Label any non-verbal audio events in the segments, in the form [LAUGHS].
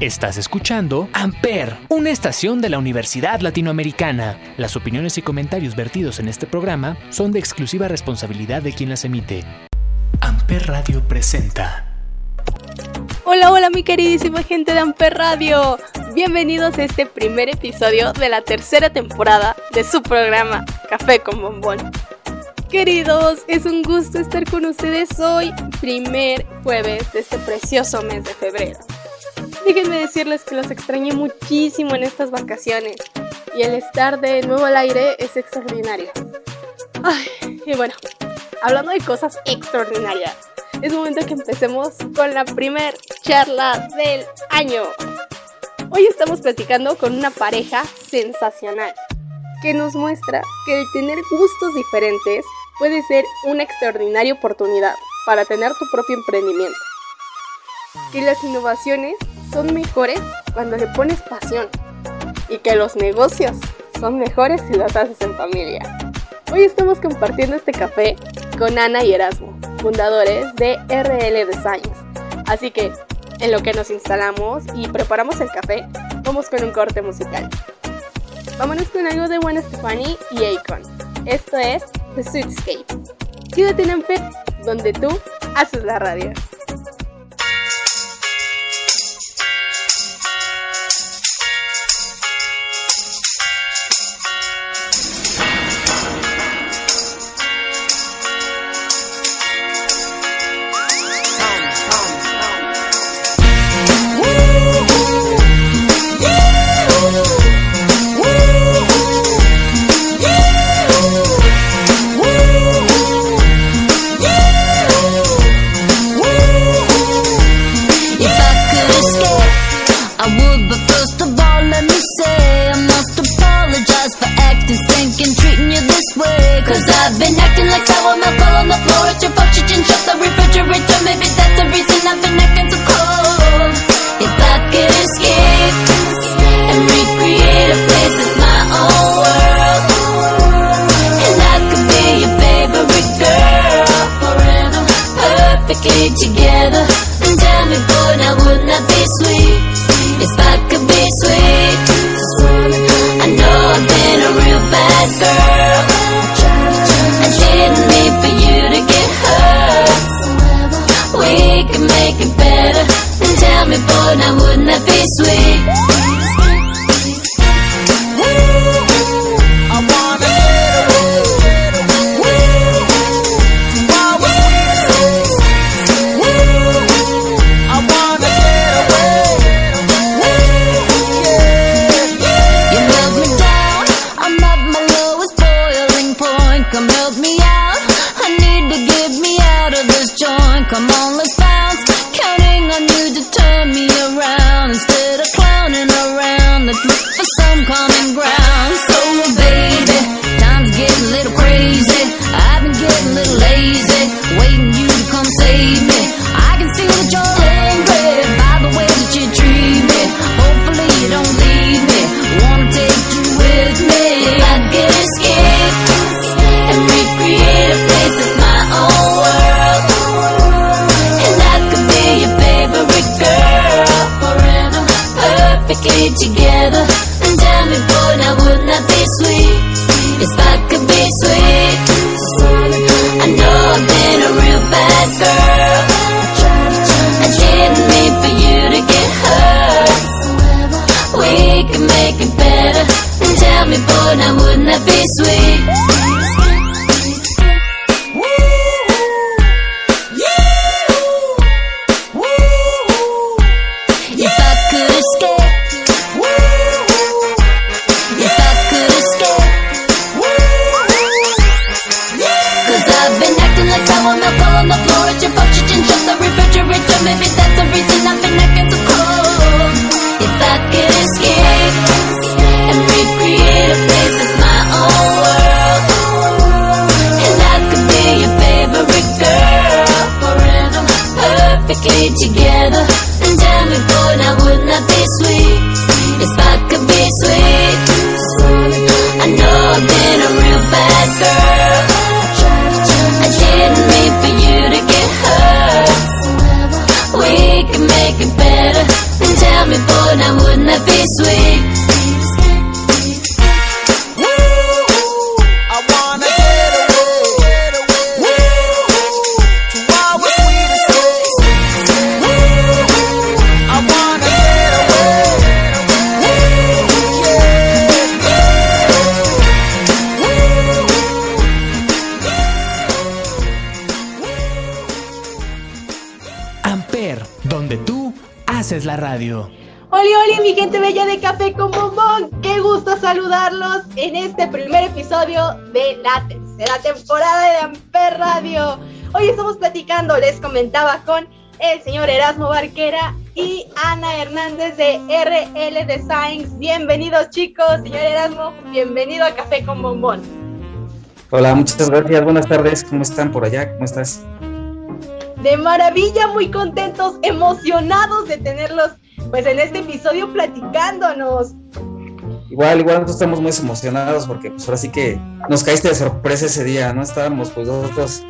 Estás escuchando Amper, una estación de la Universidad Latinoamericana. Las opiniones y comentarios vertidos en este programa son de exclusiva responsabilidad de quien las emite. Amper Radio presenta. Hola, hola mi queridísima gente de Amper Radio. Bienvenidos a este primer episodio de la tercera temporada de su programa Café con Bombón. Queridos, es un gusto estar con ustedes hoy, primer jueves de este precioso mes de febrero. [LAUGHS] Déjenme decirles que los extrañé muchísimo en estas vacaciones y el estar de nuevo al aire es extraordinario. Ay, y bueno, hablando de cosas extraordinarias, es momento que empecemos con la primer charla del año. Hoy estamos platicando con una pareja sensacional que nos muestra que el tener gustos diferentes puede ser una extraordinaria oportunidad para tener tu propio emprendimiento. Que las innovaciones son mejores cuando le pones pasión y que los negocios son mejores si los haces en familia. Hoy estamos compartiendo este café con Ana y Erasmo, fundadores de RL Designs. Así que, en lo que nos instalamos y preparamos el café, vamos con un corte musical. Vámonos con algo de Gwen Stefani y Akon. Esto es The Sweetscape. Quédate en Amped, donde tú haces la radio. treating you this way. Cause I've been acting like sour milk all on the floor At your fault you shut the refrigerator. Maybe that's the reason I've been acting so cold. If I could escape And recreate a place of my own world. And I could be your favorite girl Forever Perfectly together. And tell me boy, now wouldn't that be sweet If I make it better. And tell me, boy, now wouldn't that be sweet? De la tercera temporada de Amper Radio. Hoy estamos platicando, les comentaba, con el señor Erasmo Barquera y Ana Hernández de RL Designs. Bienvenidos, chicos. Señor Erasmo, bienvenido a Café con Bombón. Hola, muchas gracias. Buenas tardes. ¿Cómo están por allá? ¿Cómo estás? de maravilla, muy contentos, emocionados de tenerlos pues en este episodio platicándonos. Igual, igual nosotros estamos muy emocionados porque pues ahora sí que nos caíste de sorpresa ese día, ¿no? Estábamos pues nosotros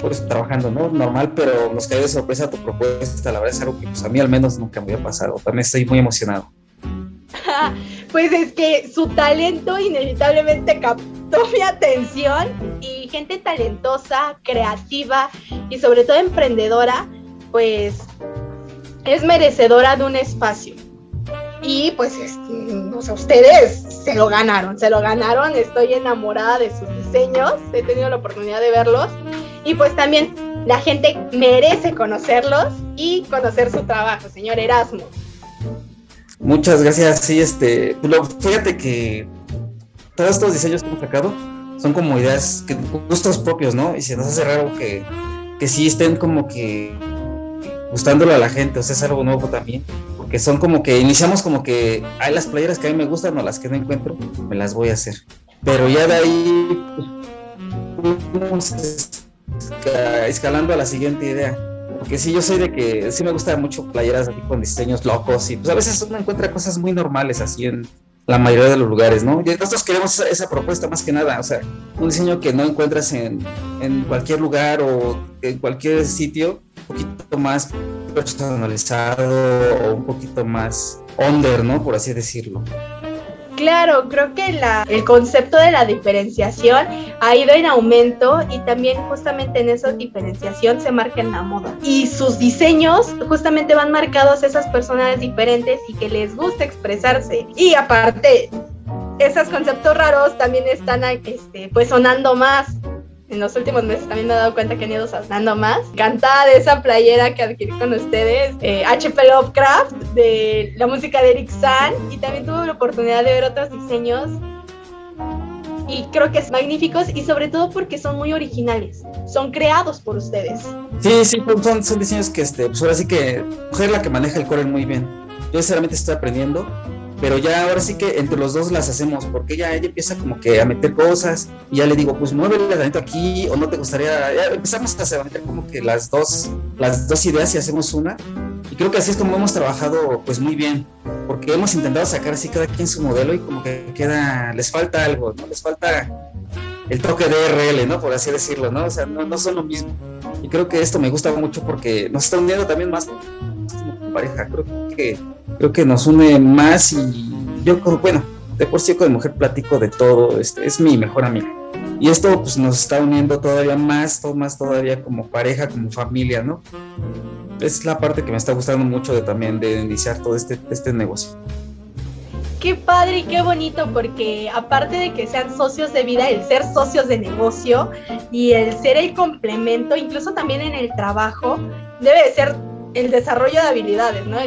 pues trabajando, ¿no? Normal, pero nos cayó de sorpresa tu propuesta, la verdad es algo que pues a mí al menos nunca me había pasado, también estoy muy emocionado. [LAUGHS] pues es que su talento inevitablemente captó mi atención y gente talentosa, creativa y sobre todo emprendedora, pues es merecedora de un espacio. Y pues ustedes se lo ganaron, se lo ganaron, estoy enamorada de sus diseños, he tenido la oportunidad de verlos y pues también la gente merece conocerlos y conocer su trabajo, señor Erasmo. Muchas gracias. Sí, este, pues, fíjate que todos estos diseños que hemos sacado son como ideas, que, gustos propios, ¿no? Y se nos hace raro que, que sí estén como que gustándolo a la gente, o sea, es algo nuevo también, porque son como que iniciamos como que hay las playeras que a mí me gustan o las que no encuentro, me las voy a hacer. Pero ya de ahí pues, escalando a la siguiente idea porque sí, yo soy de que sí me gusta mucho playeras así con diseños locos y pues a veces uno encuentra cosas muy normales así en la mayoría de los lugares, ¿no? Y nosotros queremos esa, propuesta más que nada, o sea, un diseño que no encuentras en, en cualquier lugar o en cualquier sitio, un poquito más personalizado o un poquito más under, ¿no? Por así decirlo. Claro, creo que el concepto de la diferenciación ha ido en aumento y también justamente en esa diferenciación se marca en la moda. Y sus diseños justamente van marcados a esas personas diferentes y que les gusta expresarse. Y aparte, esos conceptos raros también están este, pues sonando más en los últimos meses también me he dado cuenta que han ido sonando más. Cantada de esa playera que adquirí con ustedes, HP eh, Lovecraft, de la música de Eric San, y también tuve la oportunidad de ver otros diseños. Y creo que es magníficos y sobre todo porque son muy originales, son creados por ustedes. Sí, sí, son, son diseños que, este, pues ahora sí que mujer la que maneja el core muy bien. Yo sinceramente estoy aprendiendo pero ya ahora sí que entre los dos las hacemos, porque ya ella empieza como que a meter cosas y ya le digo, pues muévele adentro aquí o no te gustaría, ya empezamos a meter como que las dos, las dos ideas y hacemos una. Y creo que así es como hemos trabajado pues muy bien, porque hemos intentado sacar así cada quien su modelo y como que queda, les falta algo, ¿no? Les falta el toque de RL, ¿no? Por así decirlo, ¿no? O sea, no, no son lo mismo. Y creo que esto me gusta mucho porque nos está uniendo también más pareja. Creo que creo que nos une más y yo bueno, de por sí con mujer platico de todo, este, es mi mejor amiga. Y esto pues nos está uniendo todavía más, más todavía como pareja, como familia, ¿no? Es la parte que me está gustando mucho de también de iniciar todo este, este negocio. Qué padre y qué bonito, porque aparte de que sean socios de vida, el ser socios de negocio y el ser el complemento, incluso también en el trabajo, debe de ser el desarrollo de habilidades, ¿no?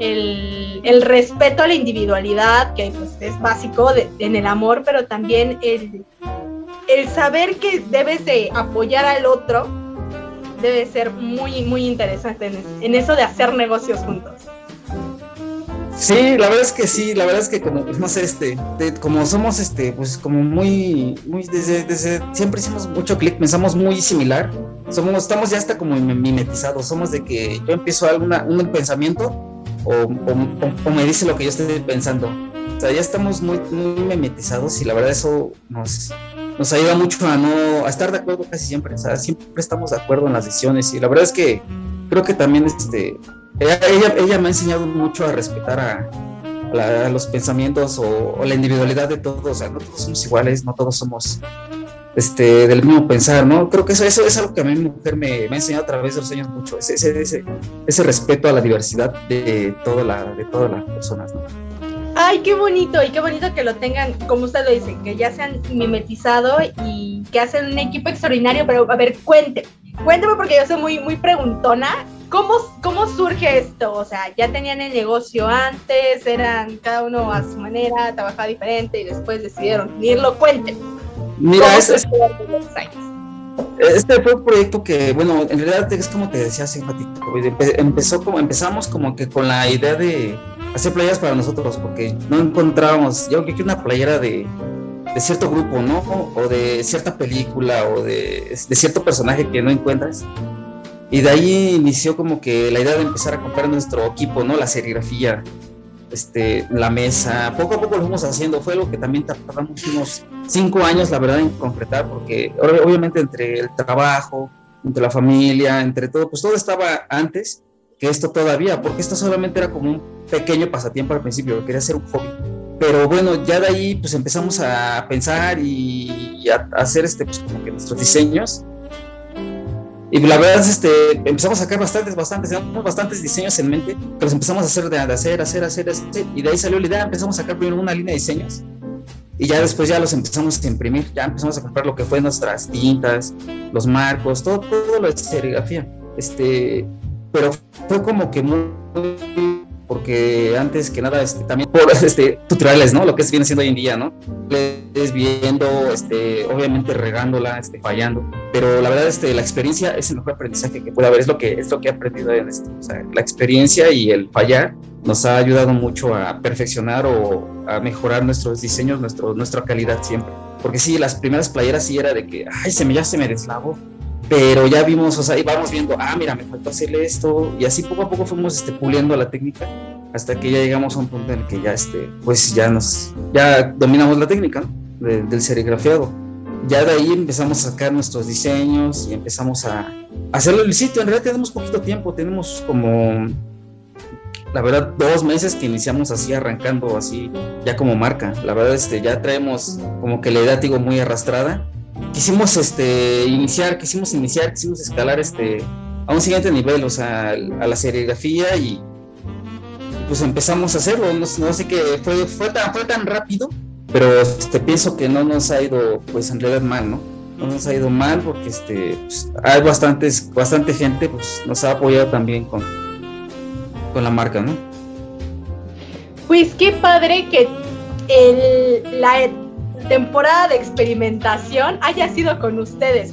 El, respeto a la individualidad, que pues, es básico en el amor, pero también el, el saber que debes de apoyar al otro debe ser muy, muy interesante en, eso de hacer negocios juntos. Sí, la verdad es que sí, la verdad es que como, pues, no sé, este, como somos, este, pues como muy, muy, desde, desde siempre hicimos mucho clic, pensamos muy similar, somos, estamos ya hasta como mimetizados, somos de que yo empiezo alguna, un pensamiento o, me dice lo que yo estoy pensando. O sea, ya estamos muy, muy memetizados y la verdad eso nos, nos ayuda mucho a no a estar de acuerdo casi siempre. O sea, siempre estamos de acuerdo en las decisiones y la verdad es que creo que también este ella, ella, me ha enseñado mucho a respetar a, los pensamientos o, la individualidad de todos, o sea, no todos somos iguales, no todos somos este, del mismo pensar, ¿no? Creo que eso, eso es algo que a mí mi mujer me, me ha enseñado a través de los años mucho, ese, ese, ese, respeto a la diversidad de, toda la, de todas las personas, ¿no? Ay, qué bonito, y qué bonito que lo tengan, como usted lo dice, que ya se han mimetizado y que hacen un equipo extraordinario, pero a ver, cuente, cuénteme porque yo soy muy, muy preguntona ¿Cómo, ¿Cómo surge esto? O sea, ya tenían el negocio antes, eran cada uno a su manera, trabajaba diferente y después decidieron unirlo. Cuéntenme. Mira, este, este fue un proyecto que, bueno, en realidad es como te decía hace un ratito, empezó como, empezamos como que con la idea de hacer playeras para nosotros, porque no encontrábamos, yo creo que una playera de, de cierto grupo, ¿no? O de cierta película o de, cierto personaje que no encuentras. Y de ahí inició como que la idea de empezar a comprar nuestro equipo, ¿no? La serigrafía, este, la mesa. Poco a poco lo fuimos haciendo. Fue algo que también tardamos unos cinco años, la verdad, en concretar, porque obviamente entre el trabajo, entre la familia, entre todo, pues todo estaba antes que esto todavía, porque esto solamente era como un pequeño pasatiempo al principio, quería ser un hobby. Pero bueno, ya de ahí pues empezamos a pensar y, a, hacer este, pues como que nuestros diseños y la verdad es este, empezamos a sacar bastantes, bastantes, bastantes diseños en mente, que los empezamos a hacer, de, hacer, hacer, hacer, hacer, y de ahí salió la idea, empezamos a sacar primero una línea de diseños, y ya después ya los empezamos a imprimir, ya empezamos a comprar lo que fue nuestras tintas, los marcos, todo, todo lo de serigrafía. Este, pero fue como que muy porque antes que nada, este, también por [LAUGHS] este, tutoriales, ¿no? Lo que es viene siendo hoy en día, ¿no? Es viendo, este, obviamente regándola, este, fallando, pero la verdad, este, la experiencia es el mejor aprendizaje que puede haber, es lo que, es lo que he aprendido en esto, o sea, la experiencia y el fallar nos ha ayudado mucho a perfeccionar o a mejorar nuestros diseños, nuestro, nuestra calidad siempre. Porque sí, las primeras playeras sí era de que, ay, se me, ya se me deslavó, pero ya vimos, o sea, íbamos viendo, ah, mira, me faltó hacerle esto, y así poco a poco fuimos este, puliendo la técnica hasta que ya llegamos a un punto en el que ya, este, pues ya nos, ya dominamos la técnica del serigrafiado. Ya de ahí empezamos a sacar nuestros diseños y empezamos a, hacerlo en el sitio. En realidad tenemos poquito tiempo, tenemos como, la verdad, dos meses que iniciamos así, arrancando así, ya como marca. La verdad, este, ya traemos como que la idea, digo, muy arrastrada quisimos este, iniciar, quisimos iniciar, quisimos escalar este, a un siguiente nivel, o sea, a la serigrafía y pues empezamos a hacerlo. No, sé qué, fue, fue, tan, fue tan rápido, pero este, pienso que no nos ha ido, pues en realidad mal, ¿no? No nos ha ido mal porque este, pues, hay bastantes, bastante gente, pues nos ha apoyado también con, con la marca, ¿no? Pues qué padre que el, la temporada de experimentación haya sido con ustedes.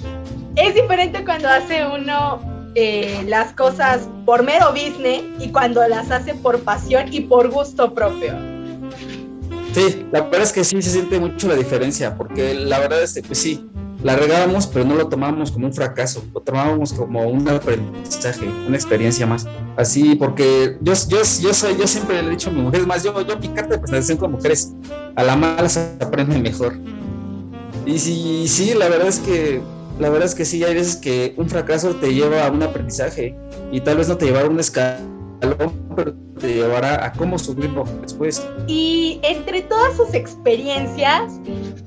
Es diferente cuando hace uno eh, las cosas por mero business y cuando las hace por pasión y por gusto propio. Sí, la verdad es que sí se siente mucho la diferencia, porque la verdad es que sí, la regábamos, pero no lo tomábamos como un fracaso, lo tomábamos como un aprendizaje, una experiencia más. Así, porque yo, yo, yo, soy, yo siempre le he dicho a mi mujer, más yo, yo mi carta de presentación con mujeres, a la mala se aprende mejor. Y sí, sí, la verdad es que la verdad es que sí, hay veces que un fracaso te lleva a un aprendizaje y tal vez no te llevará a un escalón, pero te llevará a cómo subirlo después. Y entre todas sus experiencias,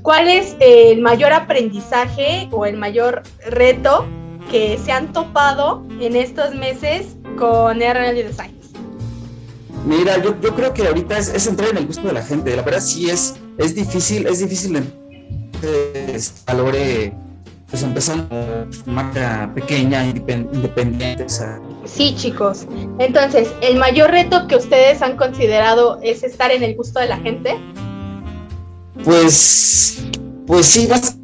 ¿cuál es el mayor aprendizaje o el mayor reto que se han topado en estos meses con RL Designs? Mira, yo, yo creo que ahorita es, es, entrar en el gusto de la gente. La verdad sí es, es difícil, es difícil que valore pues empezando marca pequeña, independiente. Sí, chicos. Entonces, ¿el mayor reto que ustedes han considerado es estar en el gusto de la gente? Pues, pues sí, más,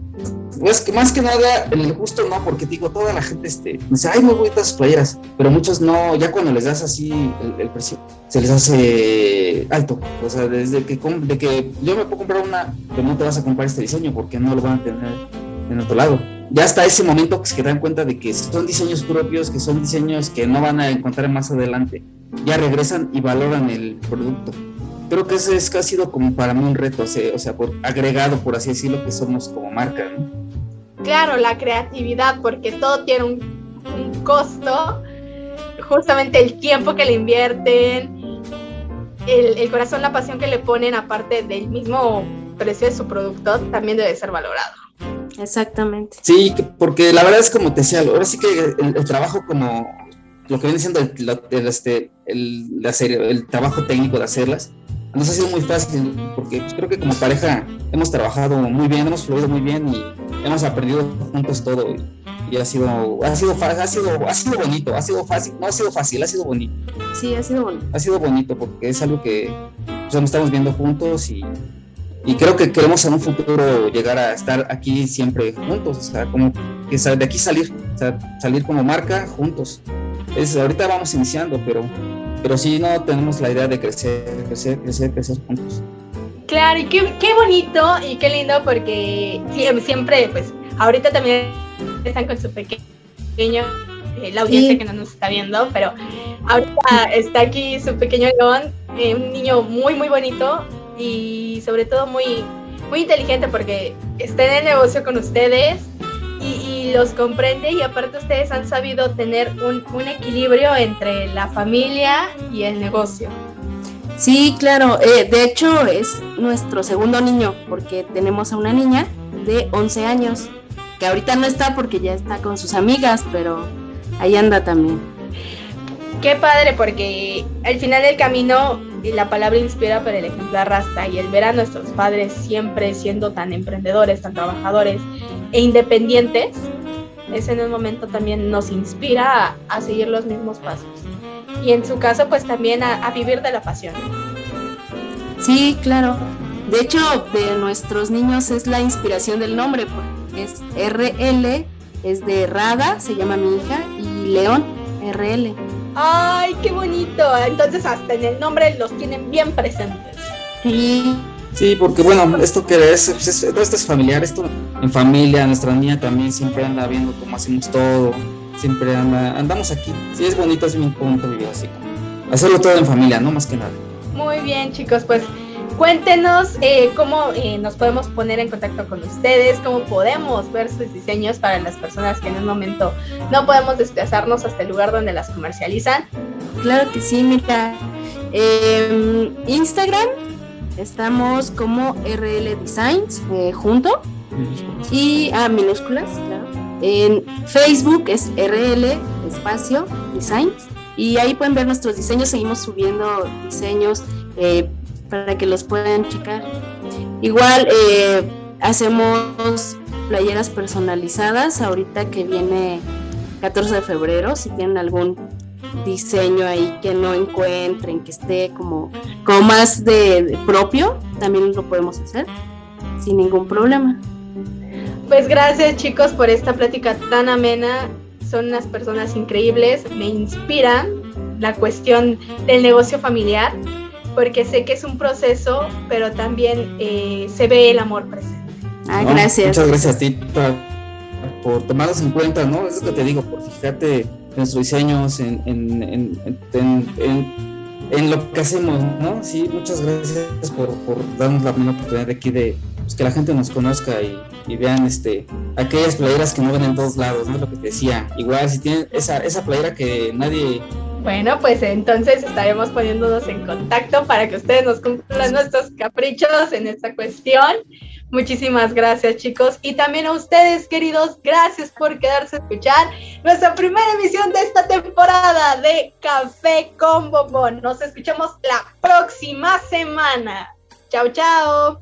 pues, más que nada en el gusto no, porque digo, toda la gente este, dice, ay, muy bonitas playeras, pero muchos no, ya cuando les das así el, precio, se les hace alto. O sea, desde que, de que yo me puedo comprar una, pero no te vas a comprar este diseño porque no lo van a tener en otro lado ya hasta ese momento que se dan cuenta de que son diseños propios, que son diseños que no van a encontrar más adelante, ya regresan y valoran el producto. Creo que ese es, que ha sido como para mí un reto, o sea, por, agregado, por así decirlo, que somos como marca. Claro, la creatividad, porque todo tiene un, costo. justamente el tiempo que le invierten, el corazón, la pasión que le ponen, aparte del mismo precio de su producto, también debe ser valorado. Exactamente. Sí, porque la verdad es como te decía, ahora sí que el, trabajo como lo que viene siendo el, este, el, el trabajo técnico de hacerlas, nos ha sido muy fácil, porque pues, creo que como pareja hemos trabajado muy bien, hemos fluido muy bien y hemos aprendido juntos todo. Y, ha sido, ha sido, ha sido, ha sido bonito, ha sido fácil, no ha sido fácil, ha sido bonito. Sí, ha sido bonito. Ha sido bonito porque es algo que pues, nos estamos viendo juntos y, y creo que queremos en un futuro llegar a estar aquí siempre juntos, o sea, como que de aquí salir, o sea, salir como marca juntos. Es, ahorita vamos iniciando, pero pero sí no tenemos la idea de crecer, crecer, crecer, crecer juntos. Claro, y qué, qué bonito y qué lindo porque siempre, pues, ahorita también están con su pequeño, eh, la audiencia que no nos está viendo, pero ahorita está aquí su pequeño León, eh, un niño muy, muy bonito y sobre todo muy, muy inteligente porque está en el negocio con ustedes, y, los comprende y aparte ustedes han sabido tener un, un, equilibrio entre la familia y el negocio. Sí, claro, eh, de hecho es nuestro segundo niño porque tenemos a una niña de 11 años que ahorita no está porque ya está con sus amigas, pero ahí anda también. Qué padre porque al final del camino la palabra inspira, pero el ejemplo arrastra. Y el ver a nuestros padres siempre siendo tan emprendedores, tan trabajadores e independientes, es en un momento también nos inspira a, seguir los mismos pasos. Y en su caso, pues también a, vivir de la pasión. Sí, claro. De hecho, de nuestros niños es la inspiración del nombre, porque es RL, es de Rada, se llama mi hija, y León, RL. ¡Ay, qué bonito! Entonces hasta en el nombre los tienen bien presentes. Sí. Sí, porque bueno, esto que es, esto es familiar, esto en familia, nuestra niña también siempre anda viendo cómo hacemos todo, siempre anda, andamos aquí. Sí, es bonito, es bien bonito vivir así. Hacerlo todo en familia, no más que nada. Muy bien, chicos, pues Cuéntenos eh, cómo eh, nos podemos poner en contacto con ustedes, cómo podemos ver sus diseños para las personas que en un momento no podemos desplazarnos hasta el lugar donde las comercializan. Claro que sí, mira. Eh, Instagram estamos como RL Designs eh, junto y a ah, minúsculas, claro. En Facebook es RL espacio Designs y ahí pueden ver nuestros diseños. Seguimos subiendo diseños para que los puedan checar. Igual eh, hacemos playeras personalizadas ahorita que viene 14 de febrero, si tienen algún diseño ahí que no encuentren, que esté como, como más de, propio, también lo podemos hacer sin ningún problema. Pues gracias chicos por esta plática tan amena. Son unas personas increíbles, me inspiran la cuestión del negocio familiar porque sé que es un proceso, pero también eh, se ve el amor presente. Ah, gracias. Muchas gracias a ti por, tomarlos en cuenta, ¿no? Es lo que te digo, por fijarte en nuestros diseños, en, en, lo que hacemos, ¿no? Sí, muchas gracias por, darnos la primera oportunidad de aquí de pues, que la gente nos conozca y, vean este aquellas playeras que no ven en todos lados, ¿no? Lo que te decía. Igual, si tienen esa, esa playera que nadie bueno, pues entonces estaremos poniéndonos en contacto para que ustedes nos cumplan nuestros caprichos en esta cuestión. Muchísimas gracias chicos y también a ustedes queridos, gracias por quedarse a escuchar nuestra primera emisión de esta temporada de Café con Bombón. Nos escuchamos la próxima semana. Chao, chao.